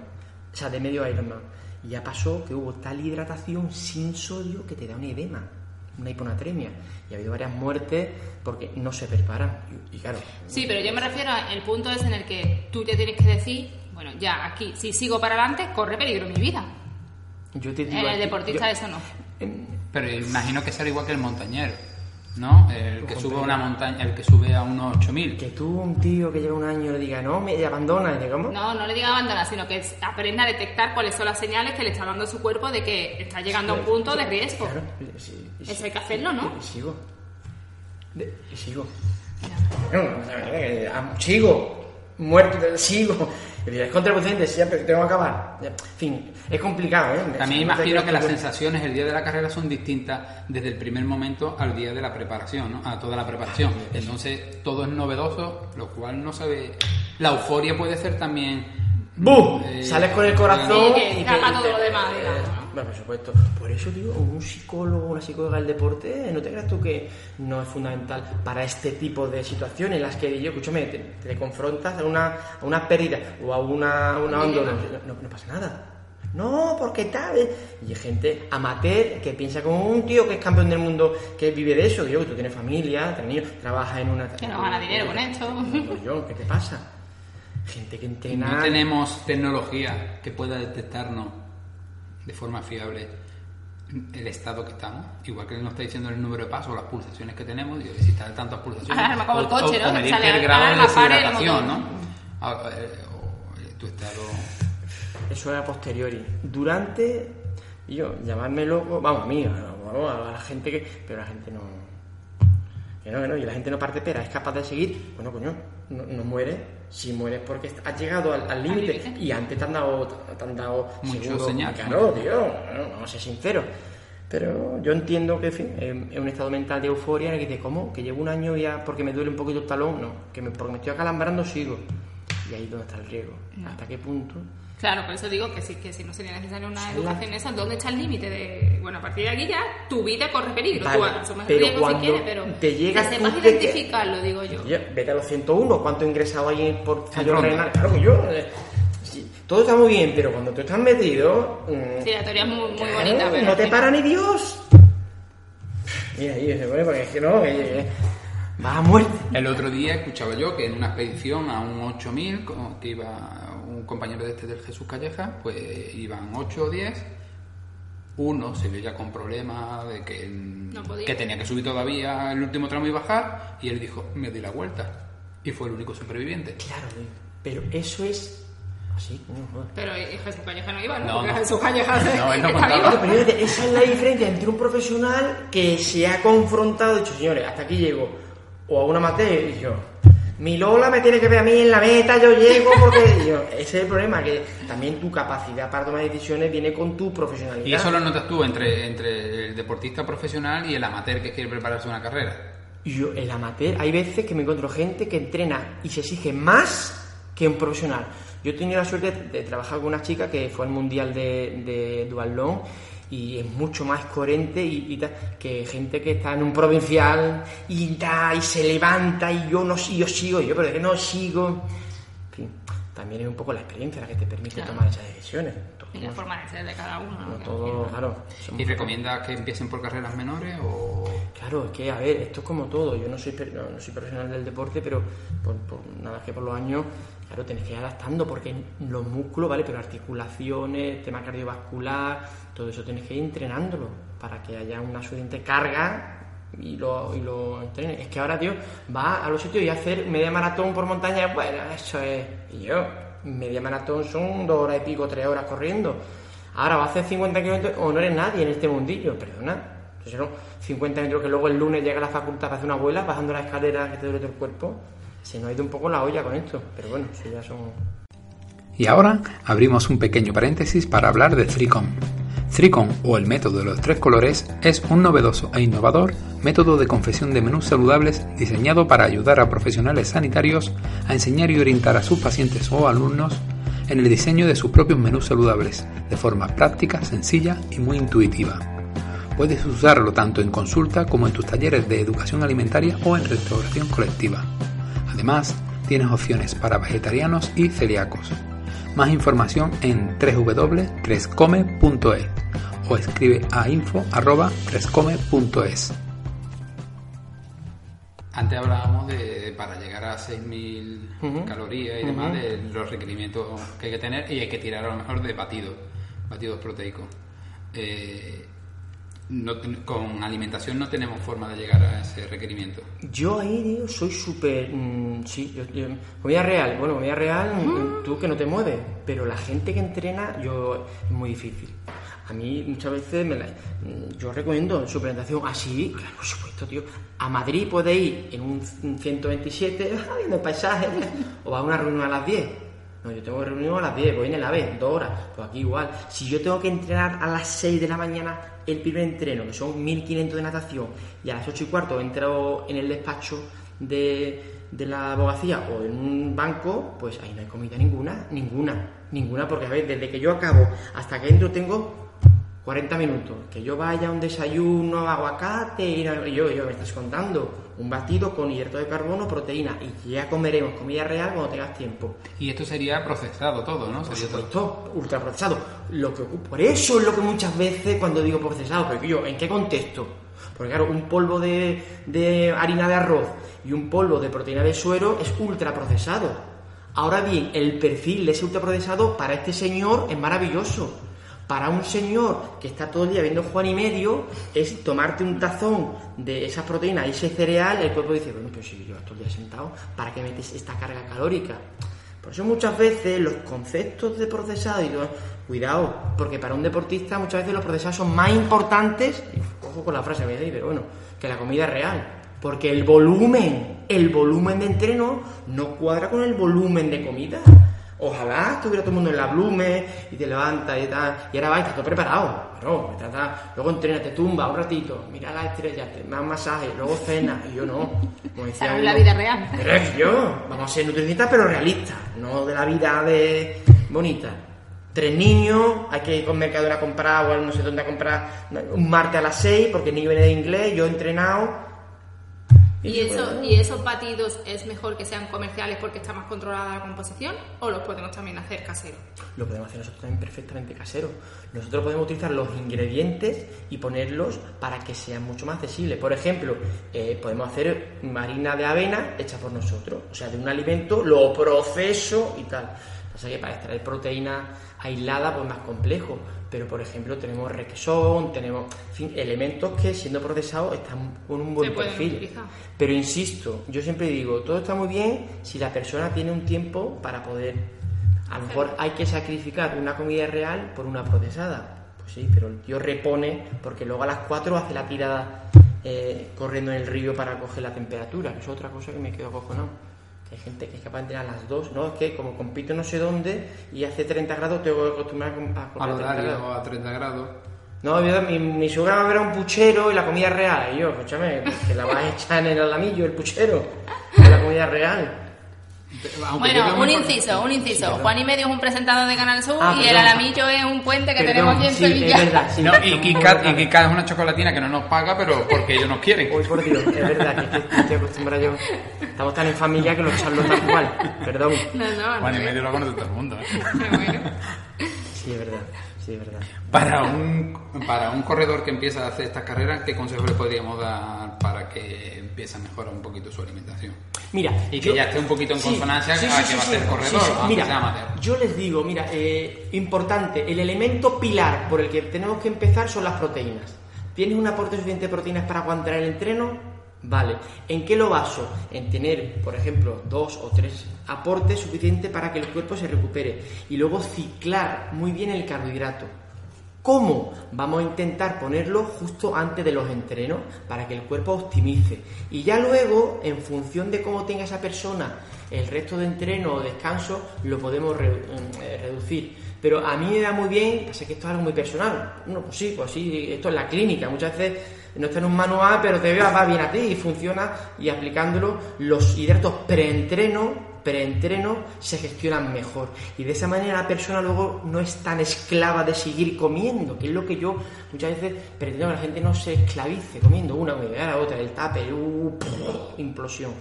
o sea, de medio Ironman. Y ya pasó que hubo tal hidratación sin sodio que te da un edema, una hiponatremia. Y ha habido varias muertes porque no se preparan. Y, y claro, sí, pero yo me refiero al punto es en el que tú te tienes que decir, bueno, ya aquí, si sigo para adelante, corre peligro mi vida. yo te digo. En a el ti- deportista yo- eso no. Pero imagino que será igual que el montañero, ¿no? El que sube a una montaña, el que sube a unos 8000. que tú, un tío que lleva un año, le diga, no, me abandona, y diga, ¿cómo? No, no le diga abandonar, sino que aprenda a detectar cuáles son las señales que le está dando su cuerpo de que está llegando a un punto de riesgo. Claro, sí, sí, Eso hay que hacerlo, ¿no? Y sigo. De- y sigo. No, sigo. Muerto, sigo. Es contraproducente, siempre tengo que acabar. En fin, es complicado, ¿eh? También Sí, imagino no que las sensaciones el día de la carrera son distintas desde el primer momento al día de la preparación, ¿no? A toda la preparación. Entonces todo es novedoso, lo cual no sabe... La euforia puede ser también... ¡Bum! eh, Sales con el corazón Sí, que y y todo lo demás. Bueno, por supuesto. Por eso, tío, un psicólogo, una psicóloga del deporte, no te creas tú que no es fundamental para este tipo de situaciones en las que yo, escúchame, te, te confrontas a una, a una pérdida o a una, una dilema. No, no pasa nada. No, porque tal. eh. Y hay gente amateur que piensa como un tío que es campeón del mundo, que vive de eso. Yo, que tú tienes familia, tienes niños, trabajas en una. Que no gana dinero con esto. Pues yo, ¿qué te pasa? Gente que entrena. No tenemos tecnología que pueda detectarnos de forma fiable el estado que estamos. Igual que nos está diciendo el número de pasos, las pulsaciones que tenemos, digo, si está de tantas pulsaciones. Como el o- coche, o- ¿no? o medir Sale el grado de el deshidratación. ¿no? Ah, eh, o, eh, tu estado... Eso era posteriori. Durante, y yo, llamarme loco, vamos, a mí, a, vamos, a la gente que. Pero la gente no. Que no, que no, y la gente no parte pera, es capaz de seguir, bueno, coño, no, no muere. Si mueres porque has llegado al límite y antes te han dado, te han dado Muchos seguro, señales, Claro, tío, bueno, vamos a ser sinceros. Pero yo entiendo que, en fin, es es un estado mental de euforia en el que dices, ¿cómo? Que llevo un año ya porque me duele un poquito el talón, no, que me, porque me estoy acalambrando sigo. Y ahí es donde está el riesgo. ¿Hasta qué punto? Claro, por eso digo que sí, que si no sería necesaria una educación esa, ¿dónde está el límite de, bueno, a partir de aquí ya tu vida corre peligro, Vale, tú asumes pero riesgo si cuando quieres, pero te llegas que sepas identificarlo, digo yo. Vete a los 101, ¿cuánto he ingresado ahí por fallo renal? Claro que yo. eh, sí, todo está muy bien, pero cuando tú estás metido. mm, Sí, la teoría es muy, muy claro, bonita, pero... No te para ni Dios. Mira, ahí se pone porque es que no, que, vas a muerte. El otro día escuchaba yo que en una expedición a un 8000, como que iba un compañero de este del Jesús Calleja, pues iban 8 o 10. Uno se veía con problemas de que, No podía. que tenía que subir todavía el último tramo y bajar, y él dijo, me di la vuelta. Y fue el único superviviente. Claro, pero eso es. Así. Pero eh, Jesús Calleja no iba, ¿no? No, Porque no. Jesús Calleja se- No, él no está contaba. vivo. Pero esa es la diferencia entre un profesional que se ha confrontado y dicho, señores, hasta aquí llego, o a una amateur y yo, Mi Lola me tiene que ver a mí en la meta, yo llego porque... yo- ese es el problema, que también tu capacidad para tomar decisiones viene con tu profesionalidad. Y eso lo notas tú entre, entre el deportista profesional y el amateur que quiere prepararse una carrera. Yo, el amateur, hay veces que me encuentro gente que entrena y se exige más que un profesional. Yo he tenido la suerte de, de trabajar con una chica que fue al mundial de, de duatlón y es mucho más coherente y, y que gente que está en un provincial y, tal, y se levanta y yo no yo sigo, yo pero que no sigo. También es un poco la experiencia la que te permite Claro. tomar esas decisiones. Y la forma de ser de cada uno. No todo, claro. ¿Y recomiendas que empiecen por carreras menores o...? Claro, es que, a ver, esto es como todo. Yo no soy, no soy profesional del deporte, pero por, por nada que por los años, claro, tenés que ir adaptando porque los músculos, ¿vale? Pero articulaciones, tema cardiovascular, todo eso tienes que ir entrenándolo para que haya una suficiente carga y lo, y lo entrenes. Es que ahora, tío, va a los sitios y hacer media maratón por montaña, bueno, eso es. Y yo, media maratón son dos horas y pico, tres horas corriendo. Ahora va a hacer 50 kilómetros o no eres nadie en este mundillo, perdona. Entonces, no, 50 metros que luego el lunes llega a la facultad para hacer una abuela, bajando la escalera que te duele todo el cuerpo. Se nos ha ido un poco la olla con esto, pero bueno, eso ya son. Y ahora abrimos un pequeño paréntesis para hablar de Thricon. Thricon, o el método de los tres colores, es un novedoso e innovador método de confección de menús saludables diseñado para ayudar a profesionales sanitarios a enseñar y orientar a sus pacientes o alumnos en el diseño de sus propios menús saludables, de forma práctica, sencilla y muy intuitiva. Puedes usarlo tanto en consulta como en tus talleres de educación alimentaria o en restauración colectiva. Además, tienes opciones para vegetarianos y celíacos. Más información en www.trescome.es o escribe a info.trescome.es. Antes hablábamos de para llegar a 6.000 Ujú. calorías y demás de los requerimientos que hay que tener y hay que tirar a lo mejor de batidos, batidos proteicos. Eh, no ten- con alimentación no tenemos forma de llegar a ese requerimiento. Yo ahí, tío, soy súper. mm, sí, yo, yo- comida real. Bueno, comida real, mm, tú que no te mueves. Pero la gente que entrena, yo. Es muy difícil. A mí muchas veces me la- mm, yo recomiendo suplementación así, claro, por supuesto, tío. A Madrid puedes ir en un 127, ah, viendo el paisaje, o vas a una reunión a las 10. No, yo tengo reunión a las 10, voy en el AVE, dos horas. Pues aquí igual. Si yo tengo que entrenar a las 6 de la mañana el primer entreno, que son 1500 de natación, y a las 8 y cuarto entro en el despacho de, de la abogacía o en un banco, pues ahí no hay comida ninguna, ninguna, ninguna, porque a ver, desde que yo acabo hasta que entro tengo 40 minutos. Que yo vaya a un desayuno, aguacate, ir a- y yo, yo me estás contando un batido con hidrato de carbono, proteína, y ya comeremos comida real cuando tengas tiempo. Y esto sería procesado todo, ¿no? Por Sería todo. supuesto, ultraprocesado. Lo que por eso es lo que muchas veces cuando digo procesado, porque yo, ¿en qué contexto? Porque claro, un polvo de, de harina de arroz y un polvo de proteína de suero es ultraprocesado. Ahora bien, el perfil de ese ultraprocesado para este señor es maravilloso. Para un señor que está todo el día viendo Juan y medio, es tomarte un tazón de esas proteínas y ese cereal, el cuerpo dice, bueno, pero si yo el día sentado, ¿para qué metes esta carga calórica? Por eso muchas veces los conceptos de procesado y todo, cuidado, porque para un deportista muchas veces los procesados son más importantes, ojo con la frase pero bueno, que la comida real. Porque el volumen, el volumen de entreno no cuadra con el volumen de comida. Ojalá estuviera todo el mundo en la blume y te levantas y tal, y ahora vas y estás todo preparado. Trata- luego entrena, te tumba un ratito, mira las estrellas, te das masaje, luego cena, y yo no. Como decía uno, la vida real. pero yo, vamos a ser nutricionistas pero realistas, no de la vida de bonita. Tres niños, hay que ir con Mercadona a comprar o no sé dónde a comprar un martes a las seis porque el niño viene de inglés, yo he entrenado. ¿Y, eso, ¿Y esos batidos es mejor que sean comerciales porque está más controlada la composición o los podemos también hacer caseros? Lo podemos hacer nosotros también perfectamente casero. Nosotros podemos utilizar los ingredientes y ponerlos para que sean mucho más accesibles. Por ejemplo, eh, podemos hacer harina de avena hecha por nosotros. O sea, de un alimento lo proceso y tal. O sea que para extraer proteína aislada pues más complejo. Pero por ejemplo tenemos requesón, tenemos en fin, elementos que siendo procesados están con un buen perfil. utilizar. Pero insisto, yo siempre digo, todo está muy bien si la persona tiene un tiempo para poder a lo mejor hay que sacrificar una comida real por una procesada. Pues sí, pero el tío repone porque luego a las 4 hace la tirada eh, corriendo en el río para coger la temperatura, que es otra cosa que me quedo cojonado. Hay gente que es capaz de entrenar las dos, ¿no? Es que como compito no sé dónde y hace 30 grados, tengo que acostumbrarme a correr a 30 horario grados. a 30 grados. No, yo- mi, mi suegra va a ver a un puchero y la comida real. Y yo, escúchame, que la vas a echar en el alamillo, el puchero. La comida real. Aunque Bueno, un inciso, un inciso. Juan y medio es un presentador de Canal Sur Ah, y el. Alamillo es un puente que Perdón, tenemos aquí en sí, Sevilla. es verdad, sí. No, y Kat- y es una chocolatina que no nos paga, pero porque ellos nos quieren. Hoy por Dios, es verdad que, es que estoy acostumbrado yo. Estamos tan en familia que los charlos tal cual. Perdón. No, no, Juan y no. medio lo conoce todo el mundo. ¿eh? Bueno. Sí, es verdad. Sí, verdad. Para un, para un corredor que empieza a hacer estas carreras, ¿qué consejos le podríamos dar para que empiece a mejorar un poquito su alimentación? Mira, Y que ya esté un poquito en consonancia a que va a ser corredor, Mira. Yo les digo, mira, eh, importante, el elemento pilar por el que tenemos que empezar son las proteínas. ¿Tienes un aporte suficiente de proteínas para aguantar el entreno? Vale. ¿En qué lo baso? En tener, por ejemplo, dos o tres aportes suficientes para que el cuerpo se recupere. Y luego ciclar muy bien el carbohidrato. ¿Cómo? Vamos a intentar ponerlo justo antes de los entrenos para que el cuerpo optimice. Y ya luego, en función de cómo tenga esa persona el resto de entreno o descanso, lo podemos eh, reducir. Pero a mí me da muy bien, sé que esto es algo muy personal. No, pues sí, pues sí, esto es la clínica. Muchas veces no está en un manual, pero te va va bien a ti y funciona. Y aplicándolo, los hidratos preentreno preentreno se gestionan mejor y de esa manera la persona luego no es tan esclava de seguir comiendo, que es lo que yo muchas veces pretendo que la gente no se esclavice comiendo una a la otra, el tape, uh, implosión,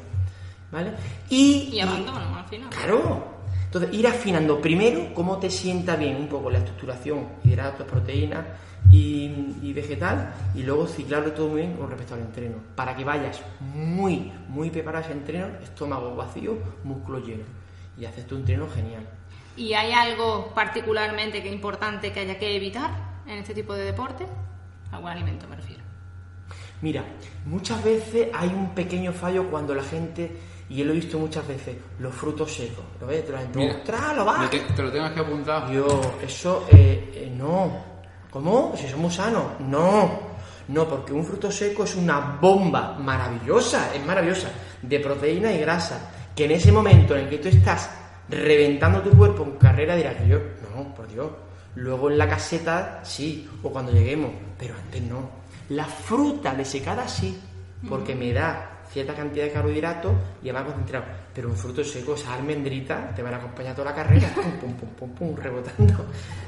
¿vale? Y, Y abandono al final. Claro. Entonces, ir afinando primero cómo te sienta bien un poco la estructuración, hidratos, proteínas y, y vegetal, y luego ciclarlo todo muy bien con respecto al entreno, para que vayas muy, muy preparado a ese entreno, estómago vacío, músculo lleno, y haces tu entreno genial. ¿Y hay algo particularmente que importante que haya que evitar en este tipo de deporte? Algún alimento me refiero. Mira, muchas veces hay un pequeño fallo cuando la gente, y yo lo he visto muchas veces, los frutos secos. ¿Lo ves? Te lo Mira, ¡Ostras, lo vas! Te, te lo tengo aquí apuntado. Yo, eso, eh, eh, no. ¿Cómo? Si somos sanos. No. No, porque un fruto seco es una bomba maravillosa, es maravillosa, de proteína y grasa, que en ese momento en el que tú estás reventando tu cuerpo en carrera dirás que yo, no, por Dios. Luego en la caseta sí, o cuando lleguemos, pero antes no. La fruta desecada sí, porque me da cierta cantidad de carbohidratos y además concentrado. Pero un fruto seco, esa almendrita, te van a acompañar toda la carrera, pum, pum, pum, pum, pum, rebotando.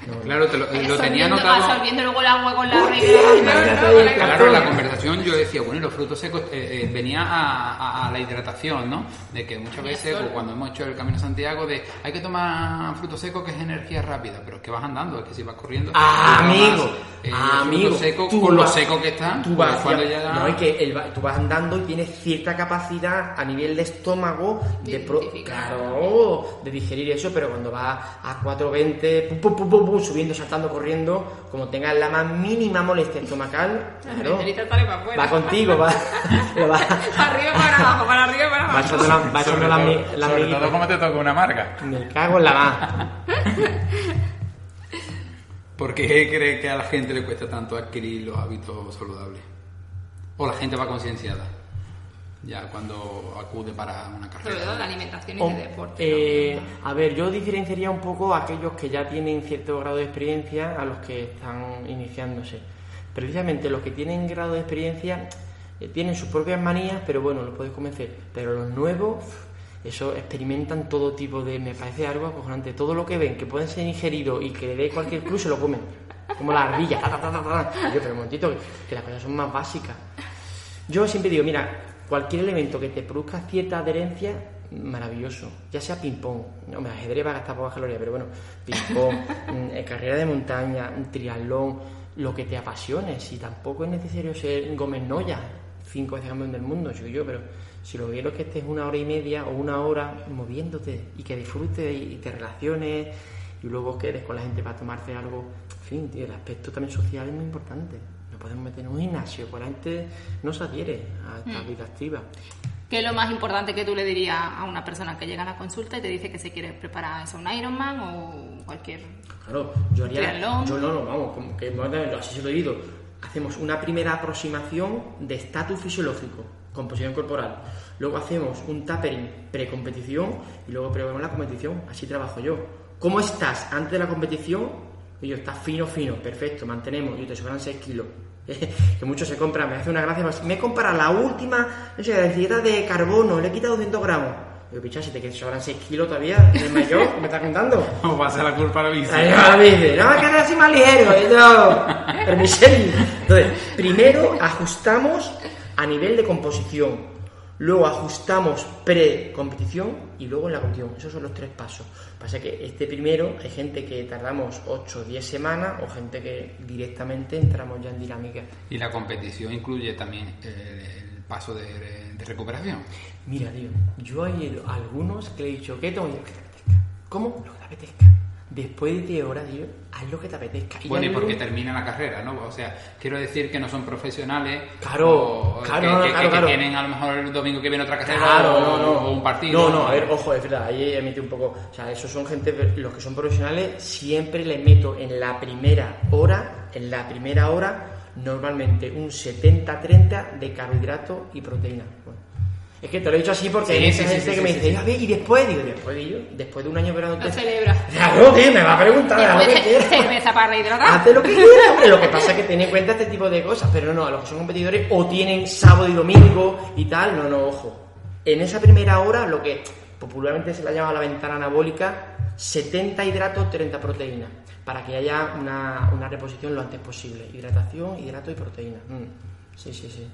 No, Claro, te lo, lo tenía anotado. Absorbiendo luego el agua con la regla. Claro, en la conversación yo decía, bueno, y los frutos secos eh, eh, venía a, a- a la hidratación, ¿no? De que muchas veces, cuando hemos hecho el Camino a Santiago, de hay que tomar frutos secos que es energía rápida, pero es que vas andando, es que si vas corriendo. Ah, amigo, eh, ah, frutos amigo, secos tú con lo seco que está, Tú vas, cuando ya- no, es que tú vas andando y tienes cierta capacidad a nivel de estómago de, pro- claro, de digerir eso, pero cuando vas a 4.20, pum, pum, pum, pum, pum, subiendo, saltando, corriendo, como tengas la más mínima molestia estomacal, La claro, va contigo, va, lo va, Para arriba y para abajo, para arriba para va abajo. echando la, va echando la, todo, mi- la sobre todo como te toca una marca. Me cago en la más. ¿Por qué cree que a la gente le cuesta tanto adquirir los hábitos saludables? ¿O la gente va concienciada? Ya cuando acude para una Sobre todo carrera. la alimentación y O- el deporte. eh, a ver, yo diferenciaría un poco a aquellos que ya tienen cierto grado de experiencia a los que están iniciándose. Precisamente los que tienen grado de experiencia eh, tienen sus propias manías, pero bueno, los puedes convencer. Pero los nuevos, eso experimentan todo tipo de. Me parece algo acojonante. Todo lo que ven que pueden ser ingeridos y que le dé cualquier club se lo comen. Como la ardilla. ta, ta, ta, ta, ta. Yo, pero un momentito, que- que las cosas son más básicas. Yo siempre digo, mira, cualquier elemento que te produzca cierta adherencia, maravilloso. Ya sea ping-pong, no, me ajedrez va a gastar pocas calorías, pero bueno, ping-pong, mm, eh, carrera de montaña, un triatlón, lo que te apasione. Si tampoco es necesario ser Gómez Noya, cinco veces campeón del mundo, soy yo, pero si lo que quiero es que estés una hora y media o una hora moviéndote y que disfrutes y te relaciones y luego quedes con la gente para tomarte algo. En fin, tío, el aspecto también social es muy importante. No podemos meter en un gimnasio, pues la gente no se adhiere a esta vida activa. ¿Qué es lo más importante que tú le dirías a una persona que llega a la consulta y te dice que se quiere preparar eso, un Ironman o cualquier... Claro, yo haría. Triatlón. Yo no, no, vamos, como que así se lo he oído. Hacemos una primera aproximación de estatus fisiológico. composición corporal. Luego hacemos un tapering pre-competición y luego probamos la competición. Así trabajo yo. ¿Cómo estás antes de la competición? Y yo, estás fino, fino, perfecto, mantenemos. Yo te sobran 6 kilos. que muchos se compran, me hace una gracia más. Me he comprado la última, no sé, densidad de carbono, le he quitado 200 gramos. Digo, picha, si te sobran 6 kilos todavía, eres mayor, ¿qué me estás contando? ¿Cómo pasa la culpa a la bici? Ahí va la bici, no, quedar así más ligero, y yo, permiserio. Entonces, primero ajustamos a nivel de composición, luego ajustamos pre-competición y luego en la competición. Esos son los tres pasos. Pasa que este primero, hay gente que tardamos 8 o 10 semanas o gente que directamente entramos ya en dinámica. Y la competición incluye también eh, el paso de, de recuperación. Mira, tío, yo hay algunos que le he dicho, ¿qué? Lo que te apetezca. ¿Cómo? Lo que te apetezca. Después de 10 horas, tío, haz lo que te apetezca. Y Bueno, y porque termina la carrera, ¿no? O sea, quiero decir que no son profesionales. Claro, o claro, que, no, que- claro, que claro. tienen a lo mejor el domingo que viene otra carrera Claro, o, no, no. o un partido. No, no, a ver, ojo, es verdad, ahí emite un poco. O sea, esos son gente, los que son profesionales, siempre les meto en la primera hora, en la primera hora, normalmente un 70-30 de carbohidrato y proteína. Es que te lo he dicho así porque Sí, hay mucha sí, sí, gente sí, que me dice, sí. a ver, y después, digo, después de yo, después de un año verano Lo celebra. Claro, tío, me va a preguntar, haz lo Después que de quieras. cerveza para rehidratar. Hace lo que quiera, hombre. Lo que pasa es que ten en cuenta este tipo de cosas. Pero no, a los que son competidores o tienen sábado y domingo y tal, no, no, ojo. En esa primera hora, lo que popularmente se la llama la ventana anabólica, 70 hidratos, 30 proteínas. Para que haya una, una reposición lo antes posible. Hidratación, hidrato y proteína. Mm. Sí, sí, sí.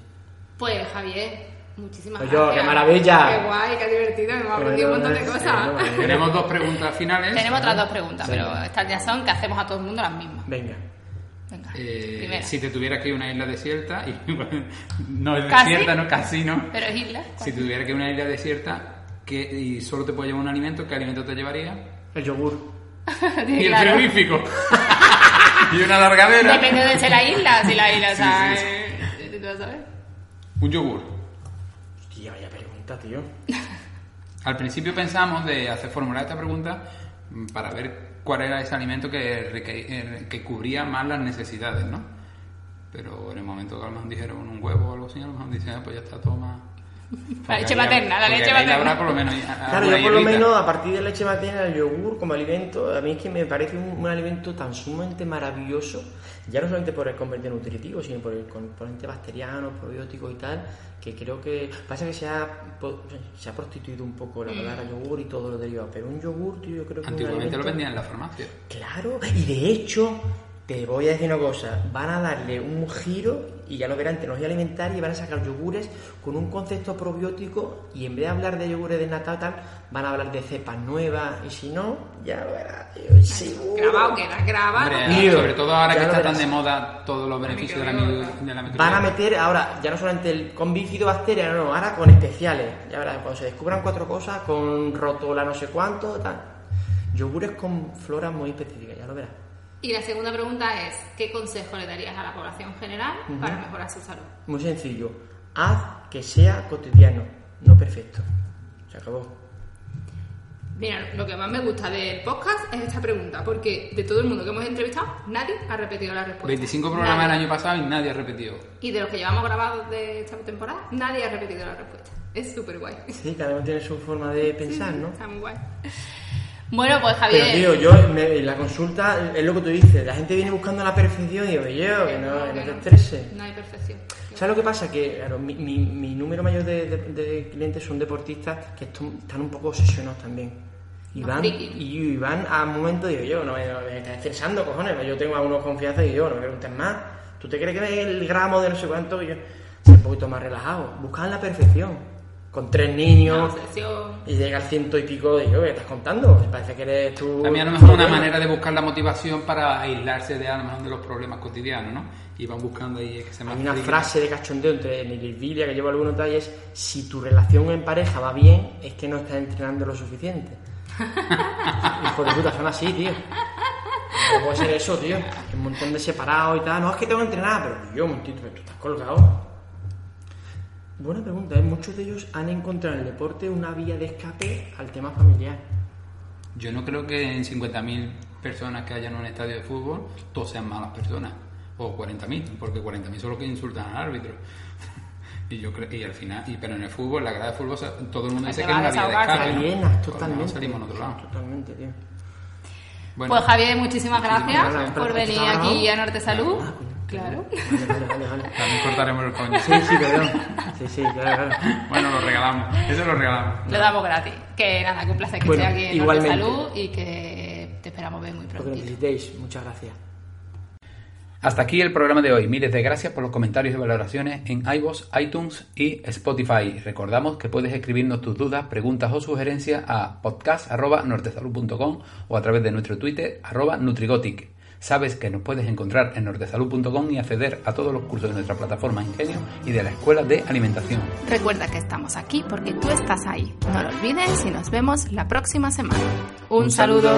Pues Javier, muchísimas Pues yo, gracias. qué maravilla. Qué guay, qué divertido, me hemos aprendido un montón de cosas. Tenemos dos preguntas finales. Tenemos otras dos preguntas, pero estas ya son que hacemos a todo el mundo las mismas. Venga. Venga, Eh, primera. si te tuvieras que ir a una isla desierta, y, no es ¿Casi? desierta, no, casi no. Pero es isla. Si tuvieras que ir a una isla desierta que, y solo te puede llevar un alimento, ¿qué alimento te llevaría? El yogur. Y el Claro. frigorífico. y una largadera. Depende de ser la isla, si la isla Sí, está... sí, eh, ¿tú vas a ver? Un yogur. Hostia, vaya pregunta, tío. Al principio pensamos de hacer formular esta pregunta mm, para ver cuál era ese alimento que, eh, que cubría más las necesidades, ¿no? Pero en el momento que a lo dijeron un huevo o algo así, a lo mejor ah, pues ya está, toma. La leche materna, la leche materna. habrá por lo menos Claro, yo por lo menos a partir de leche materna, el yogur como alimento, a mí es que me parece un, un alimento tan sumamente maravilloso, ya no solamente por el componente nutritivo, sino por el componente bacteriano, probiótico y tal, que creo que pasa que se ha, po- se ha prostituido un poco la palabra yogur y todo lo derivado, pero un yogur, tío, yo creo que un Antiguamente lo vendían en la farmacia. Claro, y de hecho, te voy a decir una cosa, van a darle un giro y ya lo verán tecnología alimentaria y van a sacar yogures con un concepto probiótico y en vez de hablar de yogures de nata tal, van a hablar de cepas nuevas y si no, ya lo verás, tío, seguro. Grabado queda, grabado. Hombre, tío, sobre todo ahora que está tan de moda todos los beneficios de la, de la Van a meter ahora, ya no solamente el, con bifidobacteria, no, no, ahora con especiales. Ya verás, cuando se descubran cuatro cosas, con rotola no sé cuánto, tal. Yogures con floras muy específicas, ya lo verás. Y la segunda pregunta es, ¿qué consejo le darías a la población general para mejorar su salud? Muy sencillo. Haz que sea cotidiano, no perfecto. Se acabó. Mira, lo que más me gusta del podcast es esta pregunta, porque de todo el mundo que hemos entrevistado, nadie ha repetido la respuesta. 25 programas Nadie. el año pasado y nadie ha repetido. Y de los que llevamos grabados de esta temporada, nadie ha repetido la respuesta. Es súper guay. Sí, cada uno tiene su forma de pensar, ¿no? Está muy guay. Bueno, pues Pero Javier... tío, yo me- en la consulta es lo que tú dices, la gente viene buscando la perfección y digo, yo, que no, que no te estreses. No hay perfección. ¿Sabes lo que pasa? Que claro, mi, mi- mi número mayor de, de- de clientes son deportistas que están un poco obsesionados también. Y van, y, van a un momento digo yo, no me, estás estresando, cojones. Yo tengo a unos confianza y yo, no me preguntes más. ¿Tú te crees que el gramo de no sé cuánto? Y yo, soy un poquito más relajado. Buscan la perfección. Con tres niños y llega al ciento y pico, digo, ¿qué estás contando? Parece que eres tú. También a lo mejor una manera de buscar la motivación para aislarse de a lo mejor de los problemas cotidianos, ¿no? Y van buscando ahí que se Hay me una frase de cachondeo entre Nilvilia que lleva algunos tal y es si tu relación en pareja va bien, es que no estás entrenando lo suficiente. Hijo de puta, son así, tío. No puede ser eso, tío. Que un montón de separados y tal. No, es que tengo que entrenar, pero yo, un momentito, pero tú estás colgado. Buena pregunta, ¿eh? Muchos de ellos han encontrado en el deporte una vía de escape al tema familiar. Yo no creo que en 50.000 personas que hayan en un estadio de fútbol todos sean malas personas. O 40.000, porque 40.000 son los que insultan al árbitro. Y yo creo, y al final, y, pero en el fútbol, la grada de fútbol, todo el mundo dice que es una vía de escape. ¿no? Pues no totalmente. salimos a otro lado. Totalmente, tío. Bueno, Pues Javier, muchísimas gracias gracias. por venir aquí a Norte Salud. Claro. Vale, vale, vale, vale. también cortaremos el coño. Sí, sí, perdón. Sí, sí, claro, claro. Bueno, lo regalamos. Eso lo regalamos. Lo damos gratis. Que nada, que un placer que Bueno, estés aquí en Salud y que te esperamos ver muy Lo que pronto. necesitéis. Muchas gracias. Hasta aquí el programa de hoy. Miles de gracias por los comentarios y valoraciones en iVoox, iTunes y Spotify. Recordamos que puedes escribirnos tus dudas, preguntas o sugerencias a podcast.nortesalud.com o a través de nuestro Twitter arroba Nutrigotic. Sabes que nos puedes encontrar en nortesalud.com y acceder a todos los cursos de nuestra plataforma Ingenio y de la Escuela de Alimentación. Recuerda que estamos aquí porque tú estás ahí. No lo olvides y nos vemos la próxima semana. Un, saludo.